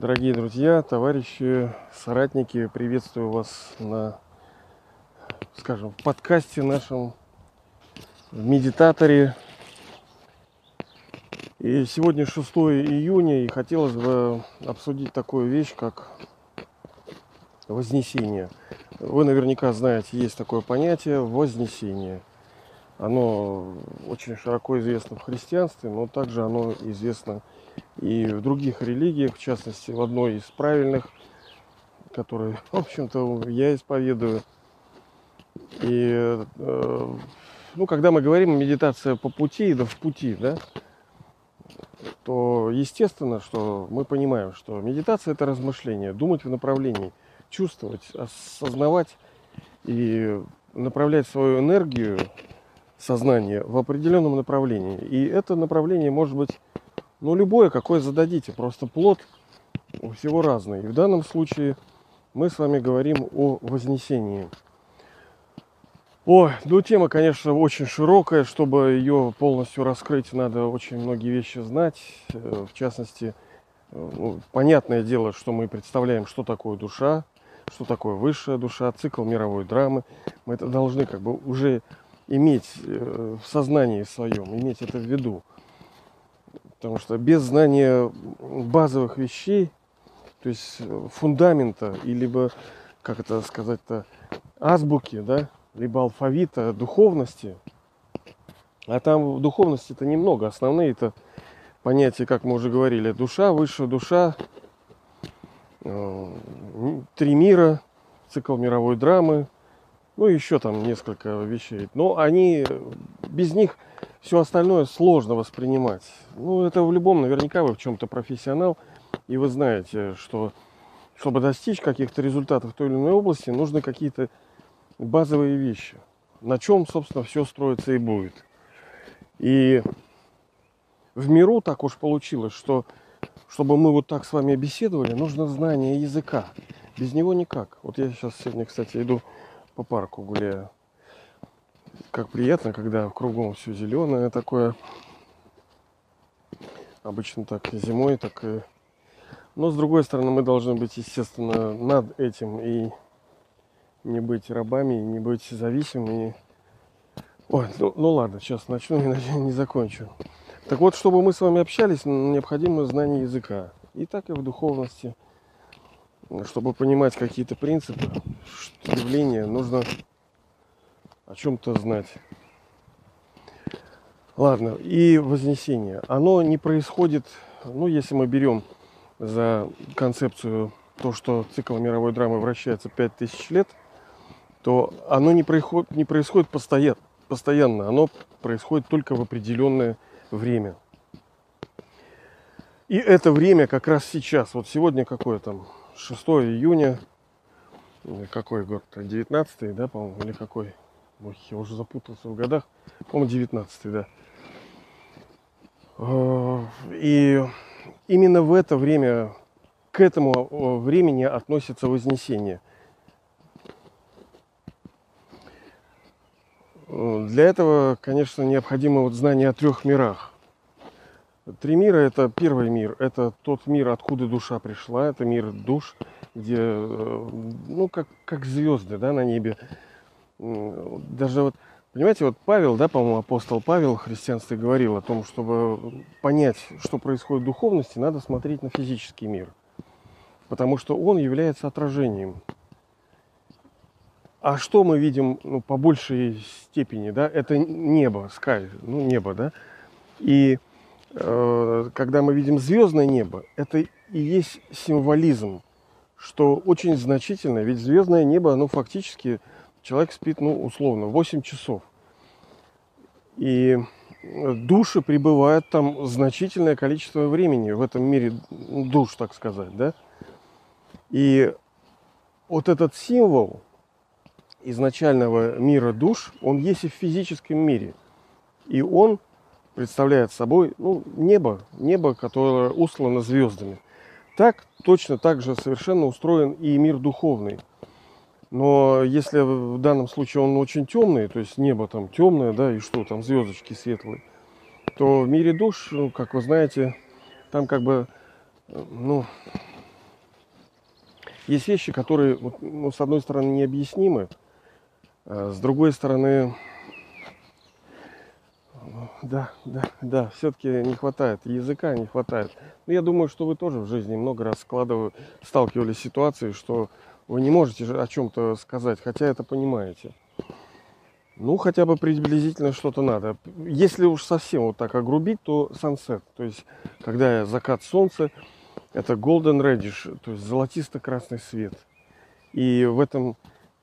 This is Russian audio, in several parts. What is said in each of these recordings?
Дорогие друзья, товарищи, соратники, приветствую вас на, скажем, в подкасте нашем, в медитаторе. И сегодня 6 июня, и хотелось бы обсудить такую вещь, как Вознесение. Вы наверняка знаете, есть такое понятие Вознесение. Оно очень широко известно в христианстве, но также оно известно и в других религиях, в частности, в одной из правильных, которую, в общем-то, я исповедую. И, э, ну, когда мы говорим медитация по пути, да в пути, да, то естественно, что мы понимаем, что медитация это размышление, думать в направлении – чувствовать, осознавать и направлять свою энергию, сознание в определенном направлении. И это направление может быть, ну, любое, какое зададите, просто плод у всего разный. И в данном случае мы с вами говорим о вознесении. О, ну тема, конечно, очень широкая. Чтобы ее полностью раскрыть, надо очень многие вещи знать. Э, в частности, э, ну, понятное дело, что мы представляем, что такое душа, что такое высшая душа, цикл мировой драмы. Мы это должны как бы уже иметь э, в сознании своем, иметь это в виду. Потому что без знания базовых вещей, то есть э, фундамента, и либо, как это сказать-то, азбуки, да, либо алфавита духовности, а там в духовности-то немного. Основные это понятия, как мы уже говорили, душа, высшая душа, Э, три мира, цикл мировой драмы, ну еще там несколько вещей. Но они, без них все остальное сложно воспринимать. Ну это в любом, наверняка вы в чем-то профессионал, и вы знаете, что чтобы достичь каких-то результатов в той или иной области, нужны какие-то базовые вещи, на чем, собственно, все строится и будет. И в миру так уж получилось, что чтобы мы вот так с вами беседовали, нужно знание языка. Без него никак. Вот я сейчас сегодня, кстати, иду по парку гуляю. Как приятно, когда кругом все зеленое такое. Обычно так и зимой, так и... Но с другой стороны, мы должны быть, естественно, над этим и не быть рабами, не быть зависимыми. Ой, ну, ну ладно, сейчас начну и не закончу. Так вот, чтобы мы с вами общались, необходимо знание языка. И так и в духовности. Чтобы понимать какие-то принципы, явления, нужно о чем-то знать. Ладно, и вознесение. Оно не происходит, ну, если мы берем за концепцию то, что цикл мировой драмы вращается 5000 лет, то оно не происходит, не происходит постоянно, постоянно. Оно происходит только в определенное время. И это время как раз сейчас. Вот сегодня какое там? 6 июня. Какой год? 19 да, по-моему, или какой? Ой, я уже запутался в годах. По-моему, 19 да. Э, и именно в это время, к этому э, времени относится Вознесение. Для этого, конечно, необходимо вот знание о трех мирах. Три мира – это первый мир, это тот мир, откуда душа пришла, это мир душ, где, э, ну, как, как звезды, да, на небе. Даже вот, понимаете, вот Павел, да, по-моему, апостол Павел в христианстве говорил о том, чтобы понять, что происходит в духовности, надо смотреть на физический мир. Потому что он является отражением а что мы видим ну, по большей степени, да, это небо, sky, ну небо, да. И когда мы видим звездное небо, это и есть символизм, что очень значительно, ведь звездное небо, ну фактически человек спит, ну условно, 8 часов. И души пребывают там значительное количество времени в этом мире душ, так сказать, да. И вот этот символ, изначального мира душ, он есть и в физическом мире. И он представляет собой ну, небо, небо, которое услано звездами. Так, точно так же совершенно устроен и мир духовный. Но если в данном случае он очень темный, то есть небо там темное, да, и что там звездочки светлые, то в мире душ, ну, как вы знаете, там как бы, ну, есть вещи, которые, ну, с одной стороны, необъяснимы, а с другой стороны, да, да, да, все-таки не хватает языка, не хватает. Но я думаю, что вы тоже в жизни много раз складывали, сталкивались с ситуацией, что вы не можете о чем-то сказать, хотя это понимаете. Ну, хотя бы приблизительно что-то надо. Если уж совсем вот так огрубить, то сансет, то есть когда закат солнца, это golden reddish, то есть золотисто-красный свет. И в этом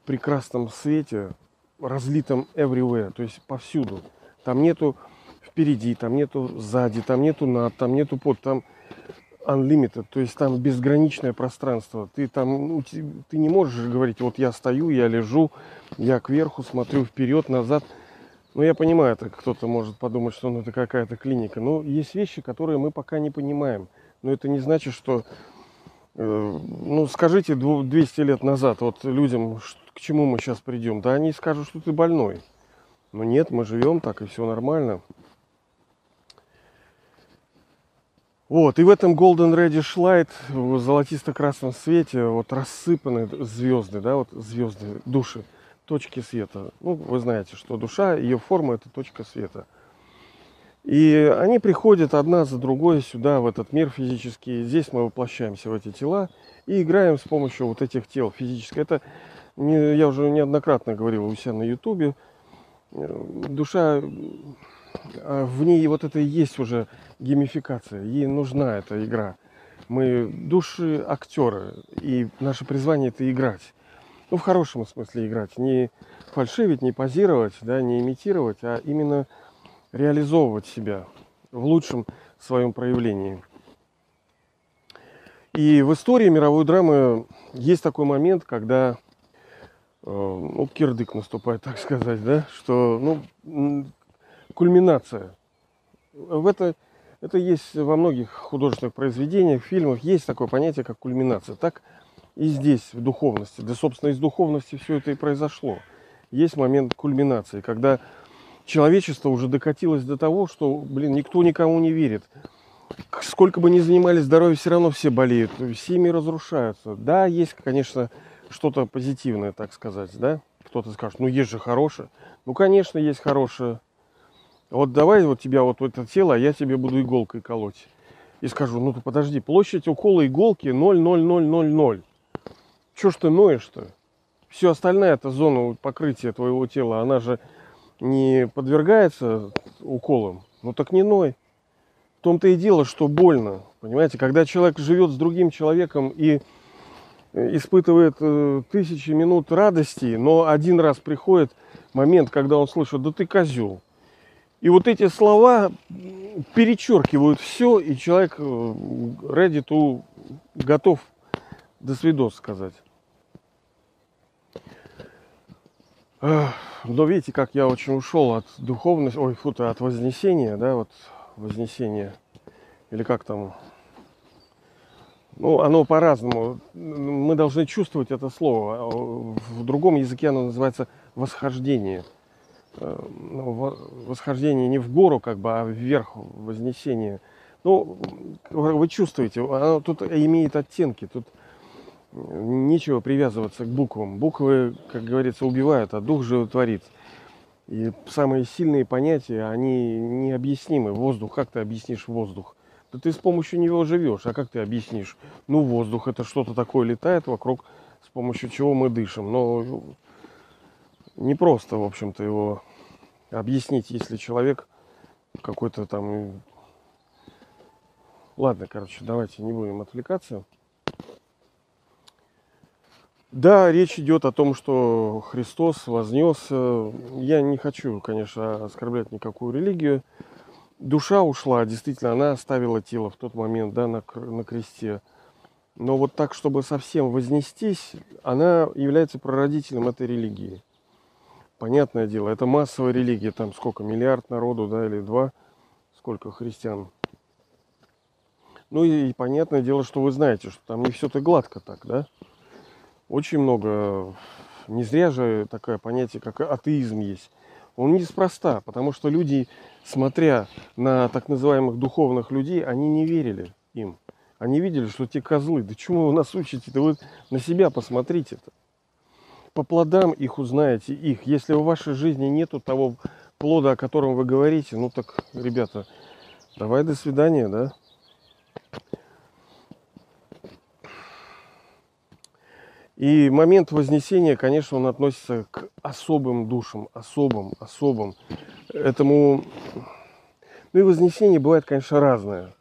прекрасном свете, разлитом everywhere, то есть повсюду. Там нету впереди, там нету сзади, там нету над, там нету под, там unlimited, то есть там безграничное пространство. Ты там, ну, ты не можешь говорить, вот я стою, я лежу, я кверху смотрю вперед, назад. Ну, я понимаю, это кто-то может подумать, что ну, это какая-то клиника. Но есть вещи, которые мы пока не понимаем. Но это не значит, что... Э, ну, скажите 200 лет назад вот людям, к чему мы сейчас придем. Да они скажут, что ты больной. Но нет, мы живем так, и все нормально. Вот, и в этом Golden Reddish Light в золотисто-красном свете вот рассыпаны звезды, да, вот звезды, души, точки света. Ну, вы знаете, что душа, ее форма это точка света. И они приходят одна за другой сюда, в этот мир физический. Здесь мы воплощаемся в эти тела и играем с помощью вот этих тел физически. Это я уже неоднократно говорил у себя на ютубе. Душа а в ней вот это и есть уже геймификация. Ей нужна эта игра. Мы души актеры, и наше призвание это играть. Ну, в хорошем смысле играть. Не фальшивить, не позировать, да, не имитировать, а именно реализовывать себя в лучшем своем проявлении. И в истории мировой драмы есть такой момент, когда э, ну, кирдык наступает, так сказать, да, что ну, кульминация. В это, это есть во многих художественных произведениях, фильмах, есть такое понятие, как кульминация. Так и здесь, в духовности. Да, собственно, из духовности все это и произошло. Есть момент кульминации, когда человечество уже докатилось до того, что, блин, никто никому не верит. Сколько бы ни занимались здоровьем, все равно все болеют, семьи разрушаются. Да, есть, конечно, что-то позитивное, так сказать, да? Кто-то скажет, ну есть же хорошее. Ну, конечно, есть хорошее. Вот давай вот тебя вот это тело, а я тебе буду иголкой колоть. И скажу, ну ты подожди, площадь укола иголки 0,0000. Чего ж ты ноешь-то? Все остальное, это зона покрытия твоего тела, она же не подвергается уколам. Ну так не ной. В том-то и дело, что больно. Понимаете, когда человек живет с другим человеком и испытывает э, тысячи минут радости, но один раз приходит момент, когда он слышит, да ты козел, и вот эти слова перечеркивают все, и человек ready э, to готов до свидос сказать. Но видите, как я очень ушел от духовности, ой, фу, от вознесения, да, вот вознесения, или как там, ну, оно по-разному. Мы должны чувствовать это слово. В другом языке оно называется восхождение – Э, ну, восхождение не в гору, как бы, а вверх, вознесение. Ну, вы чувствуете, оно тут имеет оттенки, тут нечего привязываться к буквам. Буквы, как говорится, убивают, а дух же творит. И самые сильные понятия, они необъяснимы. Воздух, как ты объяснишь воздух? Да ты с помощью него живешь, а как ты объяснишь? Ну, воздух это что-то такое летает вокруг, с помощью чего мы дышим. Но не просто, в общем-то, его объяснить, если человек какой-то там... Ладно, короче, давайте не будем отвлекаться. Да, речь идет о том, что Христос вознесся. Я не хочу, конечно, оскорблять никакую религию. Душа ушла, действительно, она оставила тело в тот момент, да, на, на кресте. Но вот так, чтобы совсем вознестись, она является прародителем этой религии понятное дело, это массовая религия, там сколько, миллиард народу, да, или два, сколько христиан. Ну и, и понятное дело, что вы знаете, что там не все-то гладко так, да. Очень много, не зря же такое понятие, как атеизм есть. Он неспроста, потому что люди, смотря на так называемых духовных людей, они не верили им. Они видели, что те козлы. Да чему вы нас учите? Да вы на себя посмотрите-то. По плодам их узнаете, их. Если в вашей жизни нету того плода, о котором вы говорите, ну так, ребята, давай до свидания, да? И момент вознесения, конечно, он относится к особым душам, особым, особым. Этому, ну и вознесение бывает, конечно, разное.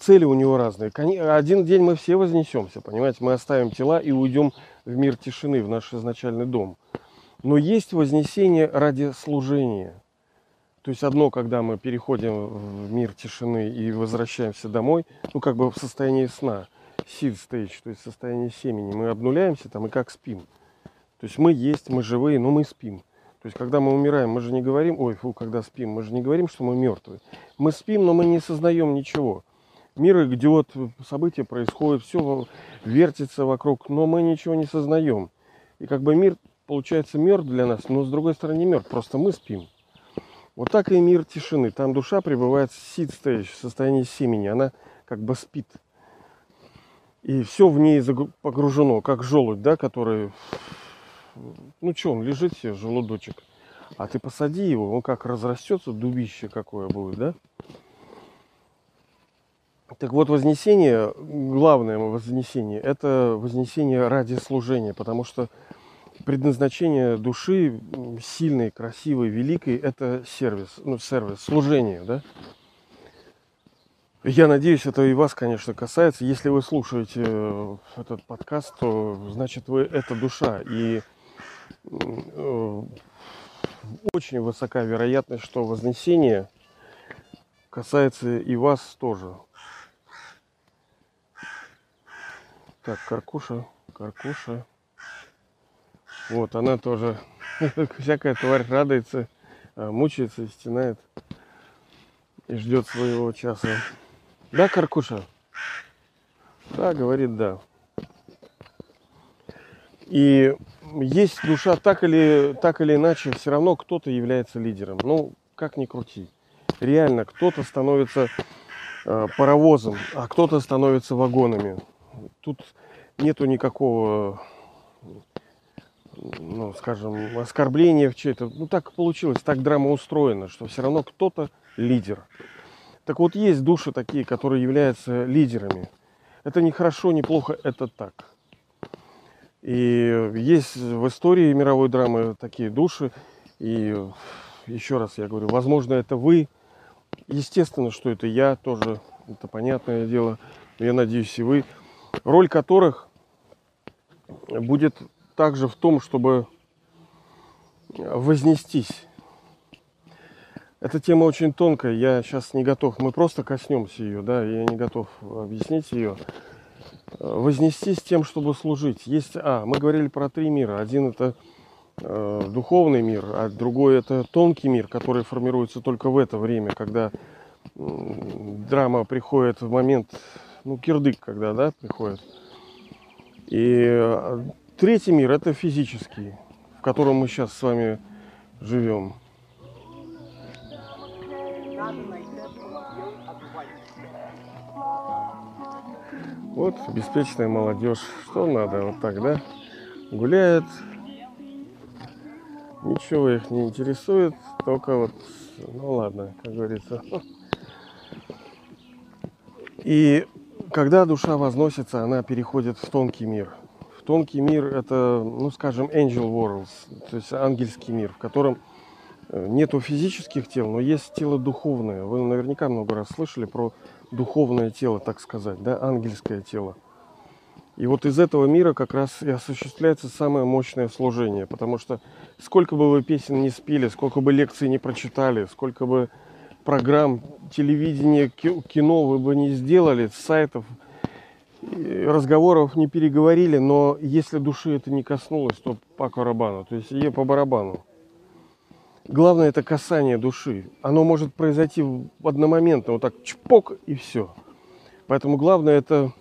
Цели у него разные. Один день мы все вознесемся, понимаете, мы оставим тела и уйдем в мир тишины, в наш изначальный дом. Но есть вознесение ради служения. То есть одно, когда мы переходим в мир тишины и возвращаемся домой, ну как бы в состоянии сна – seed stage, то есть состояние семени. Мы обнуляемся там и как спим. То есть мы есть, мы живые, но мы спим. То есть, когда мы умираем, мы же не говорим, ой, фу, когда спим, мы же не говорим, что мы мертвые. Мы спим, но мы не сознаем ничего. Мир идет, события происходят, все вертится вокруг, но мы ничего не сознаем. И как бы мир, получается, мертв для нас, но с другой стороны не мертв, просто мы спим. Вот так и мир тишины. Там душа пребывает в seed stage, в состоянии семени. Она как бы спит и все в ней погружено, как желудь, да, который, ну что, он лежит себе, желудочек, а ты посади его, он как разрастется, дубище какое будет, да? Так вот, вознесение, главное вознесение, это вознесение ради служения, потому что предназначение души сильной, красивой, великой, это сервис, ну, сервис, служение, да? Я надеюсь, это и вас, конечно, касается. Если вы слушаете э, этот подкаст, то значит вы это душа. И э, очень высока вероятность, что вознесение касается и вас тоже. Так, Каркуша, Каркуша. Вот, она тоже, всякая тварь радуется, э, мучается, стенает и ждет своего часа. Да, Каркуша? Да, говорит да. И есть душа так или, так или иначе, все равно кто-то является лидером. Ну, как ни крути. Реально, кто-то становится э, паровозом, а кто-то становится вагонами. Тут нету никакого, ну, скажем, оскорбления в чей-то. Ну, так получилось, так драма устроена, что все равно кто-то лидер. Так вот, есть души такие, которые являются лидерами. Это не хорошо, не плохо, это так. И есть в истории мировой драмы такие души. И еще раз я говорю, возможно, это вы. Естественно, что это я тоже, это понятное дело. Я надеюсь, и вы. Роль которых будет также в том, чтобы вознестись эта тема очень тонкая, я сейчас не готов, мы просто коснемся ее, да, я не готов объяснить ее. Вознести с тем, чтобы служить. Есть, а, мы говорили про три мира. Один это э, духовный мир, а другой это тонкий мир, который формируется только в это время, когда э, драма приходит в момент, ну, кирдык, когда, да, приходит. И э, третий мир это физический, в котором мы сейчас с вами живем. Вот беспечная молодежь. Что надо? Вот так, да? Гуляет. Ничего их не интересует. Только вот, ну ладно, как говорится. И когда душа возносится, она переходит в тонкий мир. В тонкий мир это, ну скажем, angel worlds, то есть ангельский мир, в котором э, нету физических тел, но есть тело духовное. Вы наверняка много раз слышали про духовное тело, так сказать, да, ангельское тело. И вот из этого мира как раз и осуществляется самое мощное служение, потому что сколько бы вы песен не спели, сколько бы лекций не прочитали, сколько бы программ, телевидения, кино вы бы не сделали, сайтов, разговоров не переговорили, но если души это не коснулось, то по барабану, то есть ей по барабану. Главное это касание души. Оно может произойти в одномоментно, вот так чпок и все. Поэтому главное это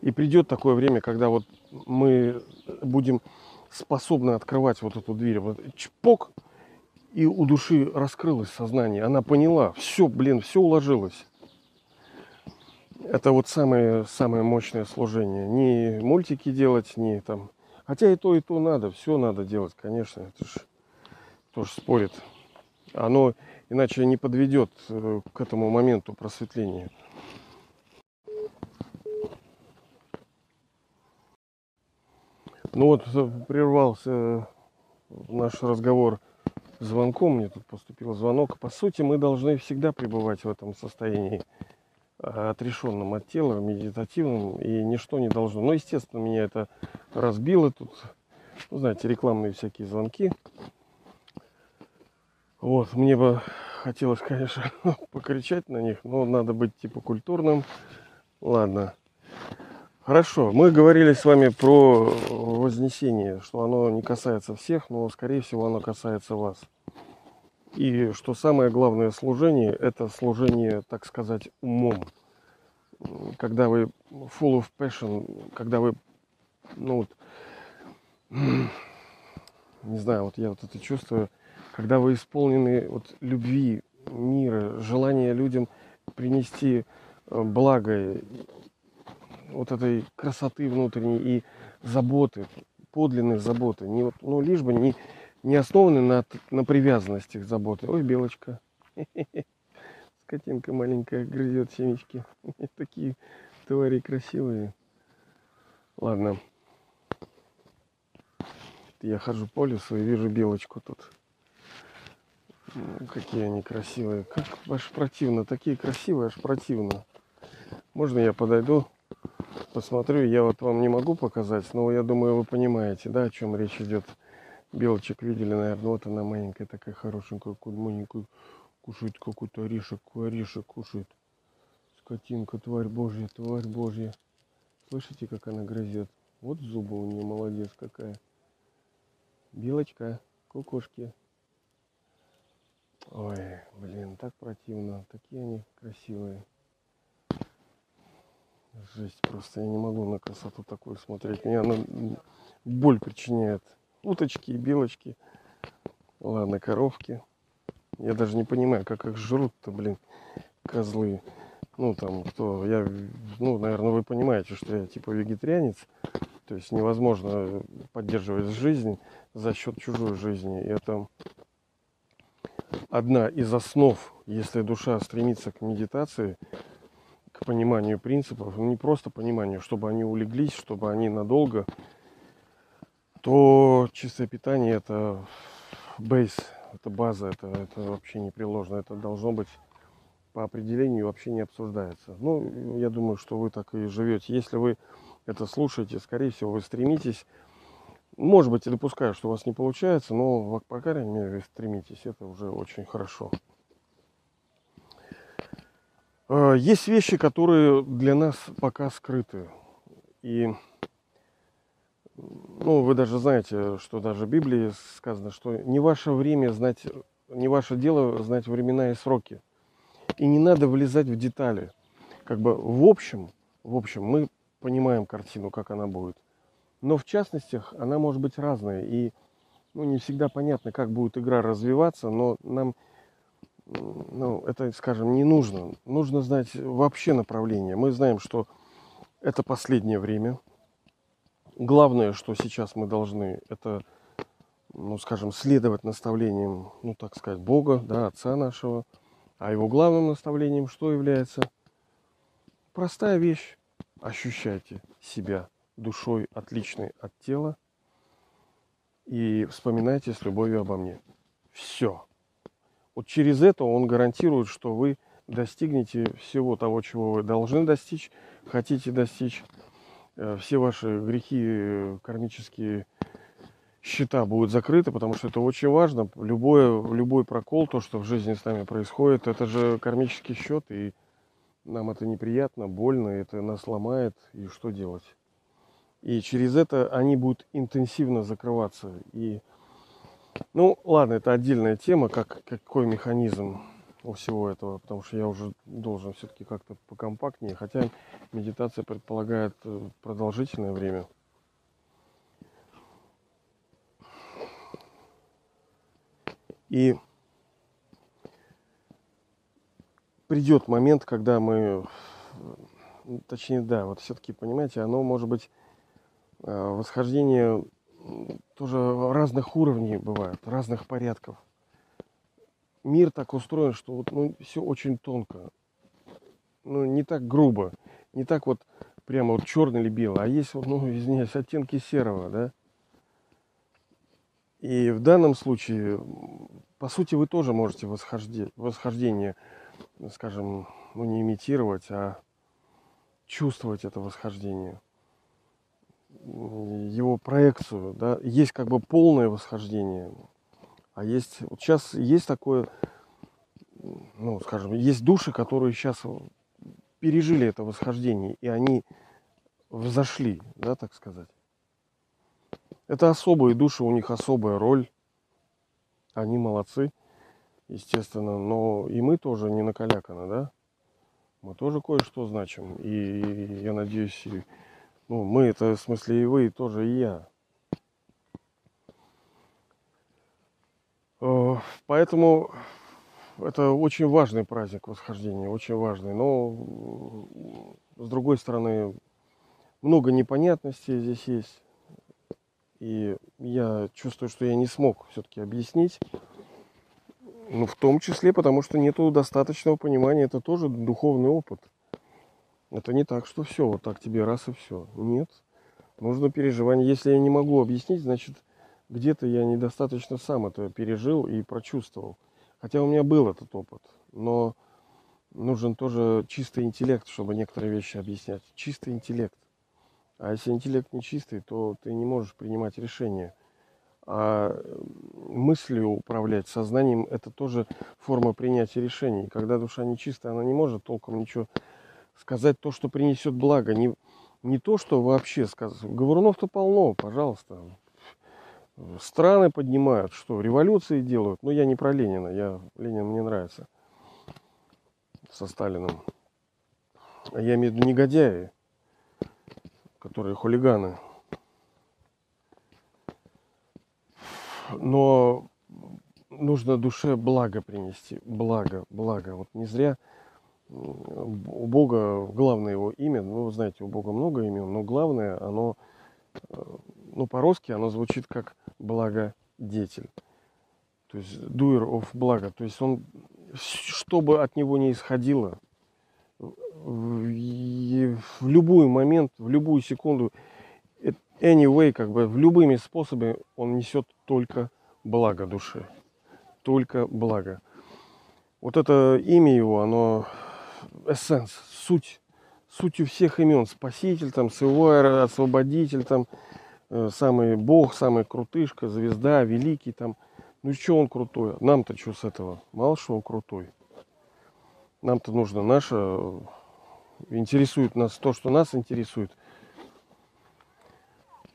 и придет такое время, когда вот мы будем способны открывать вот эту дверь. Вот чпок, и у души раскрылось сознание. Она поняла, все, блин, все уложилось. Это вот самое, самое мощное служение. Не мультики делать, не там. Хотя и то, и то надо, все надо делать, конечно. Это ж тоже спорит. Оно иначе не подведет э, к этому моменту просветления. Ну вот э, прервался наш разговор звонком. Мне тут поступил звонок. По сути, мы должны всегда пребывать в этом состоянии э, отрешенном от тела, медитативном, и ничто не должно. Но, естественно, меня это разбило. Тут, ну, знаете, рекламные всякие звонки. Вот, мне бы хотелось, конечно, покричать на них, но надо быть типа культурным. Ладно. Хорошо, мы говорили с вами про вознесение, что оно не касается всех, но, скорее всего, оно касается вас. И что самое главное служение, это служение, так сказать, умом. Когда вы full of passion, когда вы, ну вот, не знаю, вот я вот это чувствую, когда вы исполнены вот любви, мира, желания людям принести э, благо, вот этой красоты внутренней и заботы, подлинной заботы, не вот, ну, лишь бы не, не основаны на, на привязанности к заботе. Ой, белочка. Скотинка маленькая грызет семечки. Такие твари красивые. Ладно. Я хожу по лесу и вижу белочку тут. Какие они красивые. Как аж противно. Такие красивые, аж противно. Можно я подойду, посмотрю? Я вот вам не могу показать, но я думаю, вы понимаете, да, о чем речь идет. Белочек видели, наверное. Вот она маленькая такая хорошенькая, маленькую. Кушает какой-то орешек, орешек кушает. Скотинка, тварь божья, тварь божья. Слышите, как она грызет? Вот зубы у нее, молодец какая. Белочка, кукушки. Ой, блин, так противно. Такие они красивые. Жесть, просто я не могу на красоту такую смотреть. Мне она боль причиняет. Уточки белочки. Ладно, коровки. Я даже не понимаю, как их жрут-то, блин, козлы. Ну, там, кто, я, ну, наверное, вы понимаете, что я типа вегетарианец. То есть невозможно поддерживать жизнь за счет чужой жизни. И это одна из основ, если душа стремится к медитации, к пониманию принципов, ну, не просто пониманию, чтобы они улеглись, чтобы они надолго, то чистое питание это бейс, это база, это, это вообще непреложно, это должно быть по определению вообще не обсуждается. Ну, я думаю, что вы так и живете. Если вы это слушаете, скорее всего, вы стремитесь может быть, я допускаю, что у вас не получается, но по крайней мере стремитесь, это уже очень хорошо. А, есть вещи, которые для нас пока скрыты. И ну, вы даже знаете, что даже в Библии сказано, что не ваше время знать, не ваше дело знать времена и сроки. И не надо влезать в детали. Как бы в общем, в общем, мы понимаем картину, как она будет. Но в частностях она может быть разная. И ну, не всегда понятно, как будет игра развиваться, но нам ну, это, скажем, не нужно. Нужно знать вообще направление. Мы знаем, что это последнее время. Главное, что сейчас мы должны, это, ну, скажем, следовать наставлениям, ну, так сказать, Бога, да, Отца нашего. А его главным наставлением что является? Простая вещь. Ощущайте себя душой отличной от тела и вспоминайте с любовью обо мне. Все. Вот через это он гарантирует, что вы достигнете всего того, чего вы должны достичь, хотите достичь. Э, все ваши грехи, э, кармические счета будут закрыты, потому что это очень важно. Любой, любой прокол, то, что в жизни с нами происходит, это же кармический счет, и нам это неприятно, больно, это нас ломает, и что делать? И через это они будут интенсивно закрываться. И, ну, ладно, это отдельная тема, как, какой механизм у всего этого, потому что я уже должен все-таки как-то покомпактнее, хотя медитация предполагает э, продолжительное время. И придет момент, когда мы точнее, да, вот все-таки, понимаете, оно может быть э, восхождение тоже разных уровней бывает, разных порядков. Мир так устроен, что вот ну, все очень тонко. Ну, не так грубо, не так вот прямо вот черный или белый, а есть вот, ну, извиняюсь, оттенки серого, да. И в данном случае, по сути, вы тоже можете восхождение, восхождение скажем, ну не имитировать, а чувствовать это восхождение, его проекцию, да, есть как бы полное восхождение, а есть, вот сейчас есть такое, ну, скажем, есть души, которые сейчас пережили это восхождение, и они взошли, да, так сказать. Это особые души, у них особая роль, они молодцы естественно, но и мы тоже не накаляканы, да? Мы тоже кое-что значим. И я надеюсь, и, ну, мы это в смысле и вы, и тоже и я. Э, поэтому это очень важный праздник восхождения, очень важный. Но с другой стороны, много непонятностей здесь есть. И я чувствую, что я не смог все-таки объяснить ну, в том числе, потому что нету достаточного понимания. Это тоже духовный опыт. Это не так, что все, вот так тебе раз и все. Нет. Нужно переживание. Если я не могу объяснить, значит, где-то я недостаточно сам это пережил и прочувствовал. Хотя у меня был этот опыт. Но нужен тоже чистый интеллект, чтобы некоторые вещи объяснять. Чистый интеллект. А если интеллект не чистый, то ты не можешь принимать решения. А мыслью управлять, сознанием, это тоже форма принятия решений. Когда душа нечистая, она не может толком ничего сказать то, что принесет благо. Не, не то, что вообще сказать. Говорунов-то полно, пожалуйста. Страны поднимают, что революции делают. Но я не про Ленина, я Ленин мне нравится. Со Сталиным. Я имею в виду негодяи, которые хулиганы. но нужно душе благо принести, благо, благо. Вот не зря у Бога главное его имя, ну, вы знаете, у Бога много имен, но главное, оно, э, ну, по-русски оно звучит как благодетель. То есть doer of благо. То есть он, что бы от него не исходило, в, в любой момент, в любую секунду, anyway, как бы в любыми способами он несет только благо душе. Только благо. Вот это имя его, оно эссенс, суть, суть у всех имен. Спаситель, там, Севуэр, освободитель, там, э, самый бог, самый крутышка, звезда, великий, там. Ну что он крутой? Нам-то что с этого? Мало что он крутой. Нам-то нужно наше, интересует нас то, что нас интересует –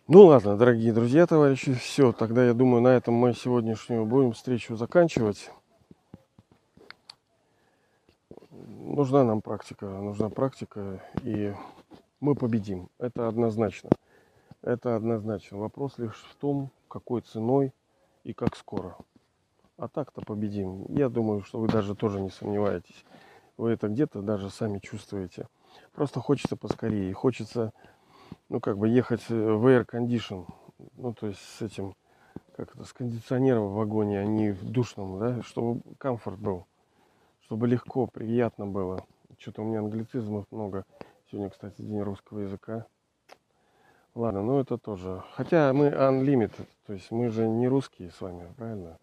ну ладно, дорогие друзья, товарищи, все, тогда я думаю, на этом мы сегодняшнюю будем встречу заканчивать. Нужна нам практика, нужна практика, и мы победим. Это однозначно. Это однозначно. Вопрос лишь в том, какой ценой и как скоро. А так-то победим. Я думаю, что вы даже тоже не сомневаетесь. Вы это где-то даже сами чувствуете. Просто хочется поскорее. Хочется ну, как бы ехать э, в air condition, ну, то есть с этим, как это, с кондиционером в вагоне, а не в душном, да, чтобы комфорт был, чтобы легко, приятно было. Что-то у меня англицизмов много. Сегодня, кстати, день русского языка. Ладно, ну это тоже. Хотя мы unlimited, то есть мы же не русские с вами, правильно?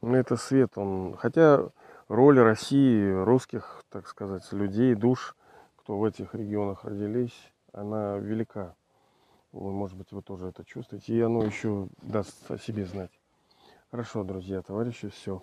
Мы это свет, он... Хотя роль России, русских, так сказать, людей, душ, кто в этих регионах родились, она велика. Может быть, вы тоже это чувствуете. И оно еще даст о себе знать. Хорошо, друзья, товарищи, все.